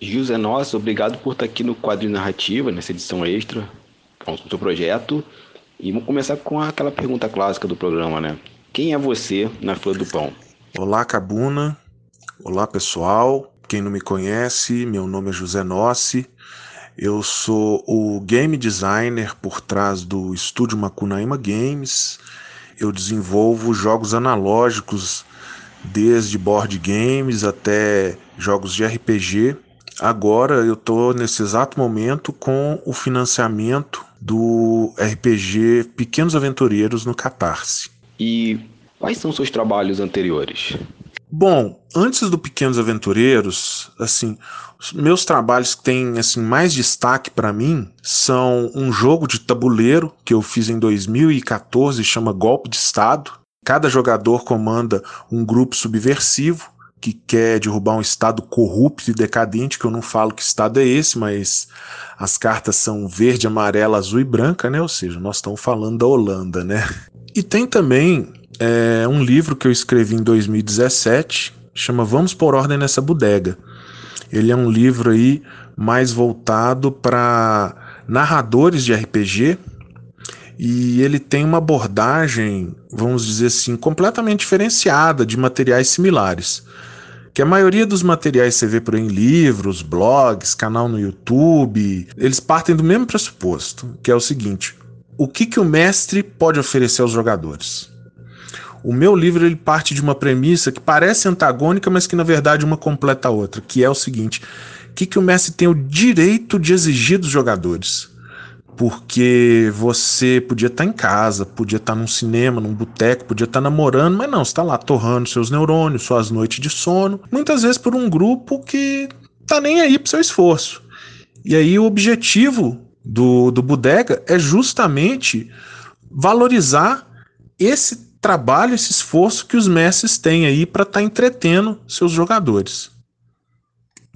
José Nossa, obrigado por estar aqui no quadro narrativa, nessa edição extra, com o seu projeto. E vamos começar com aquela pergunta clássica do programa, né? Quem é você na fila do pão? Olá, Cabuna. Olá, pessoal. Quem não me conhece, meu nome é José Nossi. Eu sou o game designer por trás do estúdio Macunaíma Games. Eu desenvolvo jogos analógicos, desde board games até jogos de RPG. Agora eu estou nesse exato momento com o financiamento do RPG Pequenos Aventureiros no Catarse. E quais são seus trabalhos anteriores? Bom, antes do Pequenos Aventureiros, assim, os meus trabalhos que têm assim mais destaque para mim são um jogo de tabuleiro que eu fiz em 2014, chama Golpe de Estado. Cada jogador comanda um grupo subversivo que quer derrubar um estado corrupto e decadente, que eu não falo que estado é esse, mas as cartas são verde, amarela, azul e branca, né? Ou seja, nós estamos falando da Holanda, né? E tem também é um livro que eu escrevi em 2017, chama Vamos por Ordem nessa Bodega. Ele é um livro aí mais voltado para narradores de RPG e ele tem uma abordagem, vamos dizer assim, completamente diferenciada de materiais similares. Que a maioria dos materiais você vê por aí em livros, blogs, canal no YouTube, eles partem do mesmo pressuposto, que é o seguinte: o que, que o mestre pode oferecer aos jogadores? O meu livro ele parte de uma premissa que parece antagônica, mas que na verdade uma completa a outra, que é o seguinte: o que, que o Messi tem o direito de exigir dos jogadores? Porque você podia estar tá em casa, podia estar tá num cinema, num boteco, podia estar tá namorando, mas não, está lá torrando seus neurônios, suas noites de sono, muitas vezes por um grupo que tá nem aí pro seu esforço. E aí o objetivo do, do Bodega é justamente valorizar esse trabalho, esse esforço que os mestres têm aí para estar tá entretendo seus jogadores.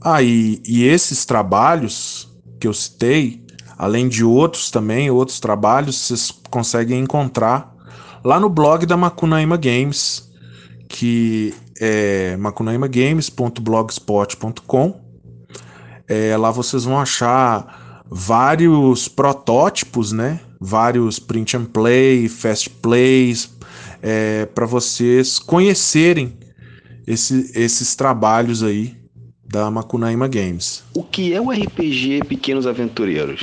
Aí, ah, e, e esses trabalhos que eu citei, além de outros também, outros trabalhos, vocês conseguem encontrar lá no blog da Macunaíma Games, que é macunaimagames.blogspot.com. É, lá vocês vão achar vários protótipos, né? Vários print and play, fast plays, é, para vocês conhecerem esse, esses trabalhos aí da Macunaíma Games. O que é o RPG Pequenos Aventureiros?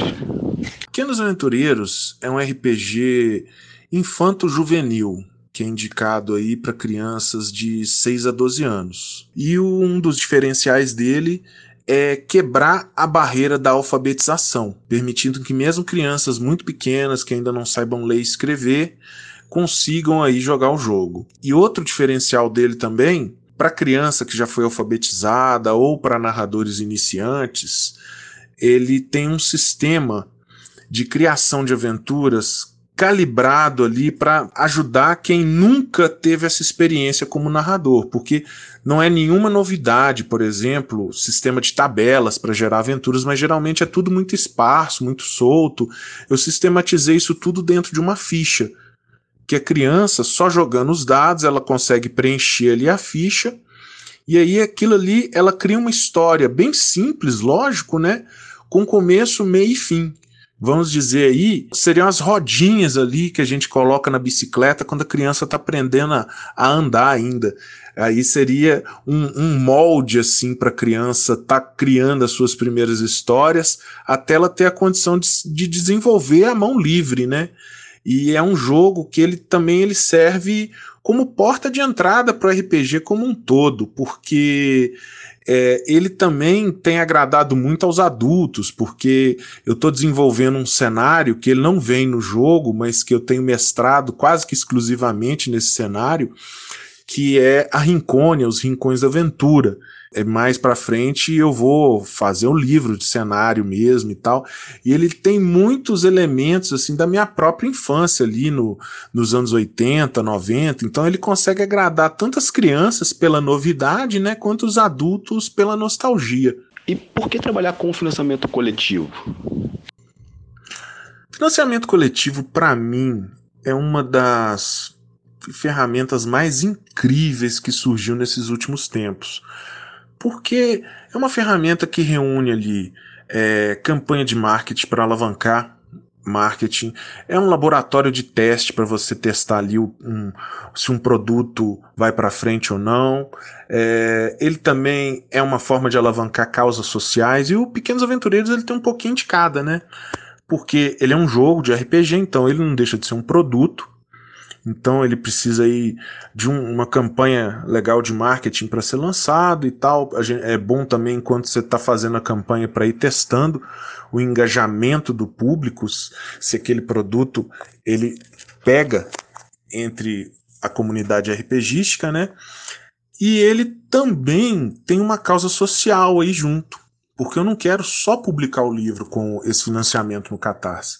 Pequenos Aventureiros é um RPG infanto-juvenil que é indicado aí para crianças de 6 a 12 anos. E um dos diferenciais dele é quebrar a barreira da alfabetização, permitindo que mesmo crianças muito pequenas que ainda não saibam ler e escrever consigam aí jogar o jogo. E outro diferencial dele também, para criança que já foi alfabetizada ou para narradores iniciantes, ele tem um sistema de criação de aventuras calibrado ali para ajudar quem nunca teve essa experiência como narrador, porque não é nenhuma novidade, por exemplo, sistema de tabelas para gerar aventuras, mas geralmente é tudo muito esparso, muito solto. Eu sistematizei isso tudo dentro de uma ficha que a criança, só jogando os dados, ela consegue preencher ali a ficha, e aí aquilo ali, ela cria uma história bem simples, lógico, né? Com começo, meio e fim. Vamos dizer aí, seriam as rodinhas ali que a gente coloca na bicicleta quando a criança está aprendendo a, a, andar ainda. Aí seria um, um molde assim para a criança estar tá criando as suas primeiras histórias até ela ter a condição de, de desenvolver a mão livre, né? E é um jogo que ele também ele serve como porta de entrada para o RPG como um todo, porque é, ele também tem agradado muito aos adultos, porque eu estou desenvolvendo um cenário que ele não vem no jogo, mas que eu tenho mestrado quase que exclusivamente nesse cenário, que é a Rincônia, os Rincões da Aventura é, mais para frente eu vou fazer um livro de cenário mesmo e tal. E ele tem muitos elementos assim da minha própria infância ali no, nos anos 80, 90. Então ele consegue agradar tantas crianças pela novidade, né, quanto os adultos pela nostalgia. E por que trabalhar com financiamento coletivo? Financiamento coletivo, para mim, é uma das ferramentas mais incríveis que surgiu nesses últimos tempos Porque é uma ferramenta que reúne ali é, campanha de marketing para alavancar marketing, é um laboratório de teste para você testar ali um, se um produto vai para frente ou não. É, ele também é uma forma de alavancar causas sociais e o Pequenos Aventureiros ele tem um pouquinho de cada, né? Porque ele é um jogo de RPG, então ele não deixa de ser um produto. Então ele precisa aí de um, uma campanha legal de marketing para ser lançado e tal. Gente, é bom também enquanto você está fazendo a campanha para ir testando o engajamento do público, se aquele produto ele pega entre a comunidade RPGística, né? E ele também tem uma causa social aí junto, porque eu não quero só publicar o livro com esse financiamento no Catarse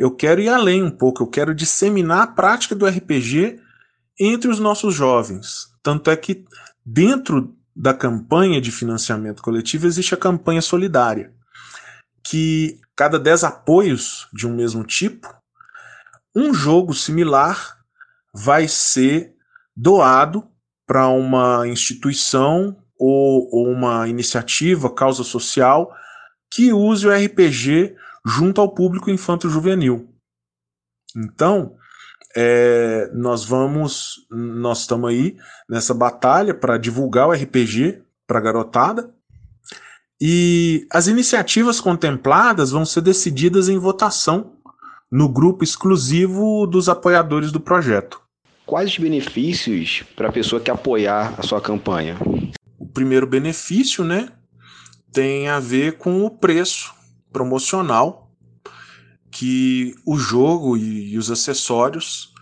eu quero ir além um pouco, eu quero disseminar a prática do RPG entre os nossos jovens. Tanto é que dentro da campanha de financiamento coletivo existe a campanha solidária, que cada 10 apoios de um mesmo tipo, um jogo similar vai ser doado para uma instituição ou, ou, uma iniciativa, causa social, que use o RPG junto ao público infanto-juvenil. Então, é, nós vamos, nós estamos aí nessa batalha para divulgar o RPG para a garotada. E as iniciativas contempladas vão ser decididas em votação no grupo exclusivo dos apoiadores do projeto. Quais os benefícios para a pessoa que apoiar a sua campanha? O primeiro benefício, né, tem a ver com o preço promocional que o jogo e, e os acessórios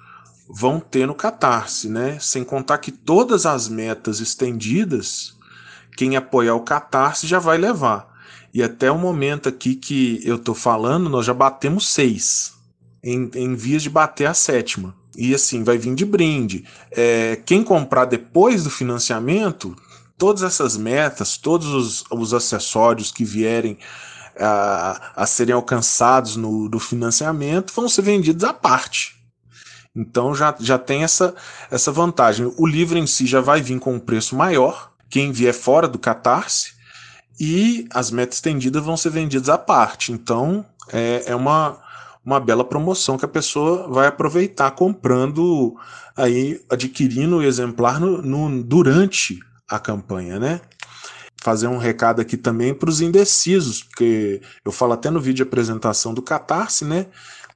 vão ter no Catarse, né? Sem contar que todas as metas estendidas, quem apoiar o Catarse já vai levar. E até o momento aqui que eu tô falando, nós já batemos seis, em, em vias de bater a sétima. E assim, vai vir de brinde. É, quem comprar depois do financiamento, todas essas metas, todos os, os acessórios que vierem a, a serem alcançados no, do financiamento vão ser vendidos à parte. Então já, já tem essa, essa vantagem. O livro em si já vai vir com um preço maior, quem vier fora do Catarse, e as metas estendidas vão ser vendidas à parte. Então é, é uma, uma bela promoção que a pessoa vai aproveitar comprando aí, adquirindo o exemplar no, no durante a campanha, né? Fazer um recado aqui também para os indecisos, porque eu falo até no vídeo de apresentação do Catarse, né?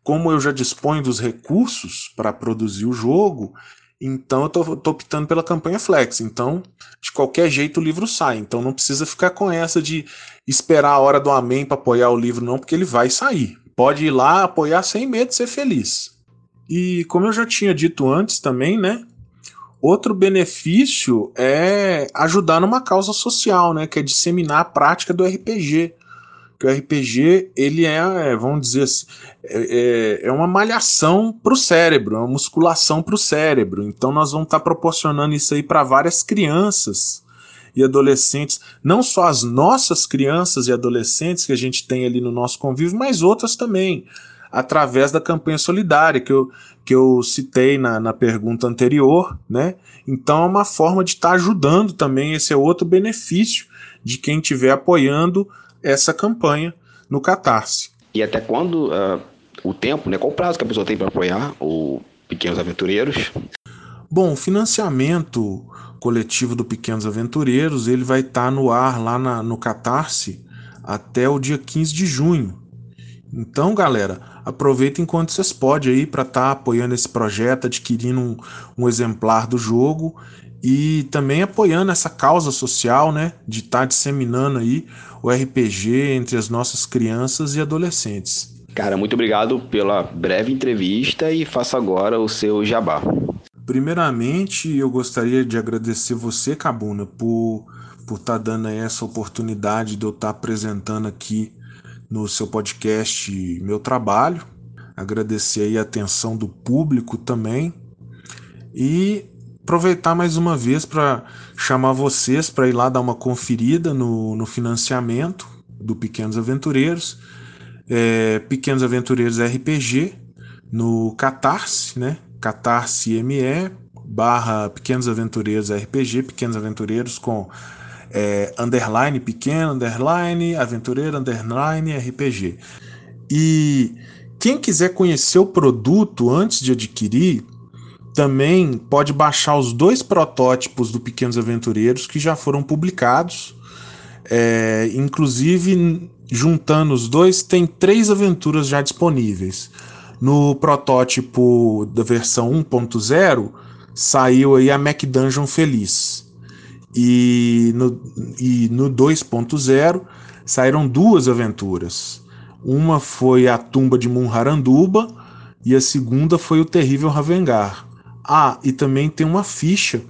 Como eu já disponho dos recursos para produzir o jogo, então eu tô, optando pela campanha Flex. Então, de qualquer jeito o livro sai. Então não precisa ficar com essa de esperar a hora do amém para apoiar o livro, não, porque ele vai sair. Pode ir lá apoiar sem medo de ser feliz. E como eu já tinha dito antes também, né? Outro benefício é ajudar numa causa social, né, que é disseminar a prática do RPG. Que o RPG, ele é, é vamos dizer assim, é, é, é uma malhação para o cérebro, é uma musculação para o cérebro. Então nós vamos estar tá proporcionando isso aí para várias crianças e adolescentes, não só as nossas crianças e adolescentes que a gente tem ali no nosso convívio, mas outras também através da campanha solidária que eu, que eu citei na, na pergunta anterior, né? Então é uma forma de estar tá ajudando também, esse é outro benefício de quem estiver apoiando essa campanha no Catarse. E até quando uh, o tempo, né? Qual o prazo que a pessoa tem para apoiar o Pequenos Aventureiros? Bom, o financiamento coletivo do Pequenos Aventureiros ele vai estar tá no ar lá na, no Catarse até o dia 15 de junho. Então, galera, aproveita enquanto vocês podem aí para estar tá apoiando esse projeto, adquirindo um, um, exemplar do jogo e também apoiando essa causa social, né, de estar tá disseminando aí o RPG entre as nossas crianças e adolescentes. Cara, muito obrigado pela breve entrevista e faça agora o seu jabá. Primeiramente, eu gostaria de agradecer você, Cabuna, por por estar tá dando essa oportunidade de eu estar tá apresentando aqui no seu podcast Meu Trabalho. Agradecer aí a atenção do público também. E aproveitar mais uma vez para chamar vocês para ir lá dar uma conferida no, no financiamento do Pequenos Aventureiros. É, Pequenos Aventureiros RPG no Catarse, né? Catarse ME barra Pequenos Aventureiros RPG, Pequenos Aventureiros com é, underline pequeno, underline aventureiro, underline RPG. E quem quiser conhecer o produto antes de adquirir, também pode baixar os dois protótipos do Pequenos Aventureiros que já foram publicados. É, inclusive, juntando os dois, tem três aventuras já disponíveis. No protótipo da versão 1.0, saiu aí a Mac Dungeon Feliz. E no, e no 2.0 saíram duas aventuras. Uma foi a Tumba de Munharanduba e a segunda foi o Terrível Ravengar. Ah, e também tem uma ficha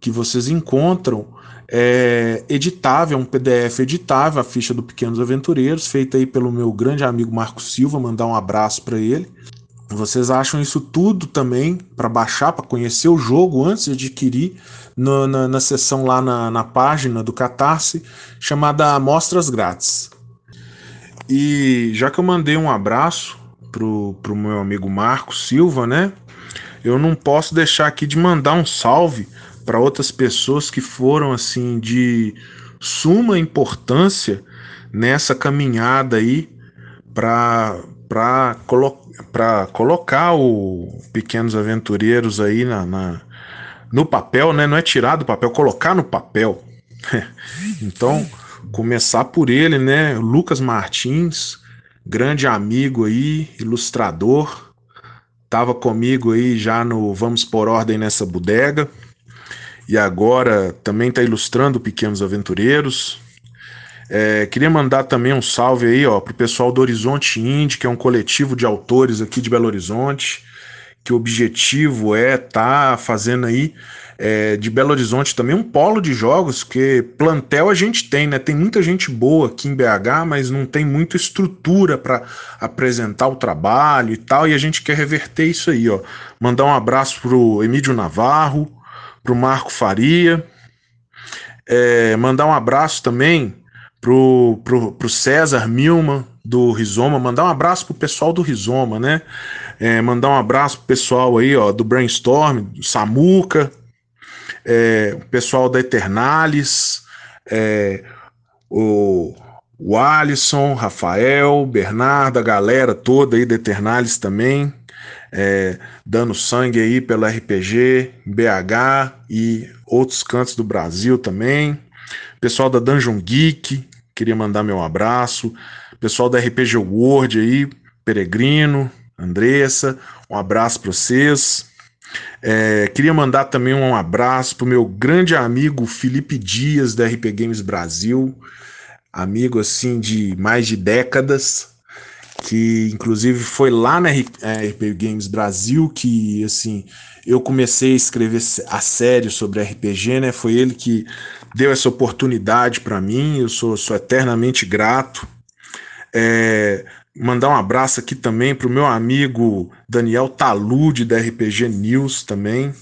que vocês encontram é, editável, é um PDF editável, a ficha do Pequenos Aventureiros, feita aí pelo meu grande amigo Marco Silva, mandar um abraço para ele. Vocês acham isso tudo também para baixar, para conhecer o jogo antes de adquirir no, na, na seção lá na, na página do Catarse, chamada Amostras Grátis. E já que eu mandei um abraço pro, pro meu amigo Marco Silva, né? Eu não posso deixar aqui de mandar um salve para outras pessoas que foram assim de suma importância nessa caminhada aí para colo colocar o Pequenos Aventureiros aí na, na, no papel, né? Não é tirar do papel, colocar no papel. então, começar por ele, né? Lucas Martins, grande amigo aí, ilustrador, tava comigo aí já no Vamos por Ordem nessa bodega e agora também está ilustrando Pequenos Aventureiros. É, queria mandar também um salve aí ó, para o pessoal do Horizonte Indie, que é um coletivo de autores aqui de Belo Horizonte, que o objetivo é estar tá fazendo aí é, de Belo Horizonte também um polo de jogos, porque plantel a gente tem, né? Tem muita gente boa aqui em BH, mas não tem muita estrutura para apresentar o trabalho e tal, e a gente quer reverter isso aí, ó. Mandar um abraço pro Emílio Navarro, para o Marco Faria. É, mandar um abraço também pro, pro, pro César Milman do Rizoma, mandar um abraço pro pessoal do Rizoma, né? É, mandar um abraço pro pessoal aí, ó, do Brainstorm, do Samuca, é, o pessoal da Eternalis, é, o, o Alisson, Rafael, Bernardo, a galera toda aí da Eternalis também é, dando sangue aí pelo RPG, BH e outros cantos do Brasil também. Pessoal da Dungeon Geek, queria mandar meu abraço. Pessoal da RPG World aí, Peregrino, Andressa, um abraço para vocês. É, queria mandar também um abraço para o meu grande amigo Felipe Dias da RP Games Brasil, amigo assim de mais de décadas, que inclusive foi lá na RP é, Games Brasil que assim eu comecei a escrever a série sobre RPG, né? Foi ele que deu essa oportunidade para mim. Eu sou, sou eternamente grato. É, mandar um abraço aqui também para o meu amigo Daniel Talude da RPG News também.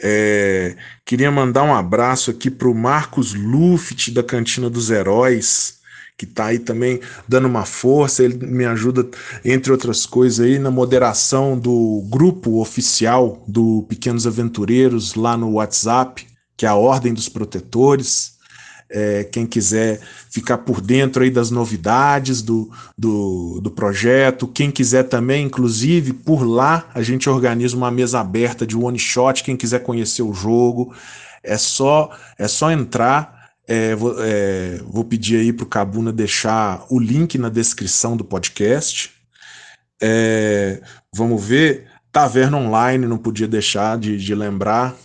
É, queria mandar um abraço aqui para o Marcos Luft da Cantina dos Heróis que está aí também dando uma força. Ele me ajuda, entre outras coisas, aí na moderação do grupo oficial do Pequenos Aventureiros lá no WhatsApp, que é a Ordem dos Protetores. É, quem quiser ficar por dentro aí das novidades do, do, do projeto, quem quiser também, inclusive, por lá a gente organiza uma mesa aberta de one shot. Quem quiser conhecer o jogo, é só é só entrar é, vou, é, vou, pedir aí para o Cabuna deixar o link na descrição do podcast. É, vamos ver. Taverna Online, não podia deixar de, de lembrar.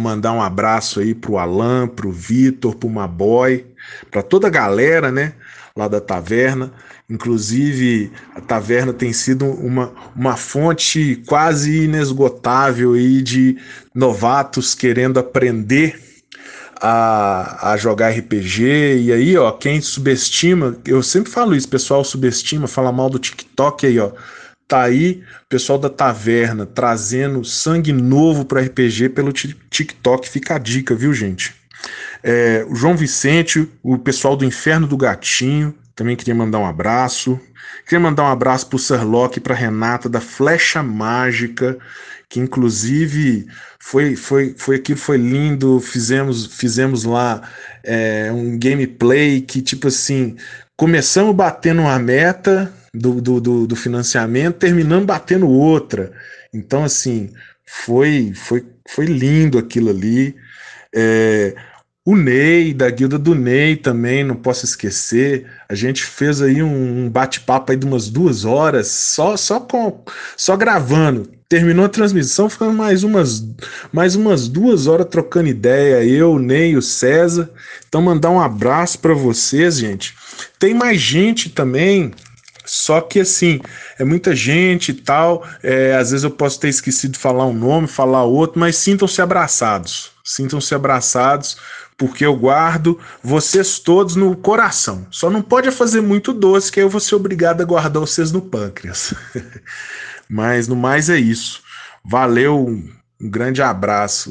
Mandar um abraço aí para o Alan, para o Vitor, para o Maboy, para toda a galera, né? Lá da taverna. Inclusive, a taverna tem sido uma, uma fonte quase inesgotável aí de novatos querendo aprender a, a jogar RPG. E aí, ó, quem subestima, eu sempre falo isso, pessoal subestima, fala mal do TikTok aí, ó. Tá aí o pessoal da taverna trazendo sangue novo para RPG pelo TikTok. Fica a dica, viu, gente? É, o João Vicente, o pessoal do Inferno do Gatinho, também queria mandar um abraço. Queria mandar um abraço pro Sir Locke e pra Renata da Flecha Mágica, que inclusive foi, foi, foi aquilo, foi lindo. Fizemos, fizemos lá é, um gameplay que, tipo assim, começamos batendo uma meta do, do, do, do financiamento, terminamos batendo outra. Então, assim, foi, foi, foi lindo aquilo ali. É, o Ney, da guilda do Ney também, não posso esquecer. A gente fez aí um bate-papo aí de umas duas horas, só só com só gravando. Terminou a transmissão, ficando mais umas mais umas duas horas trocando ideia. Eu, Ney, o César. Então mandar um abraço para vocês, gente. Tem mais gente também. Só que assim, é muita gente e tal. É, às vezes eu posso ter esquecido de falar um nome, falar outro, mas sintam-se abraçados. Sintam-se abraçados porque eu guardo vocês todos no coração. Só não pode fazer muito doce, que aí eu vou ser obrigado a guardar vocês no pâncreas. Mas no mais é isso. Valeu, um grande abraço.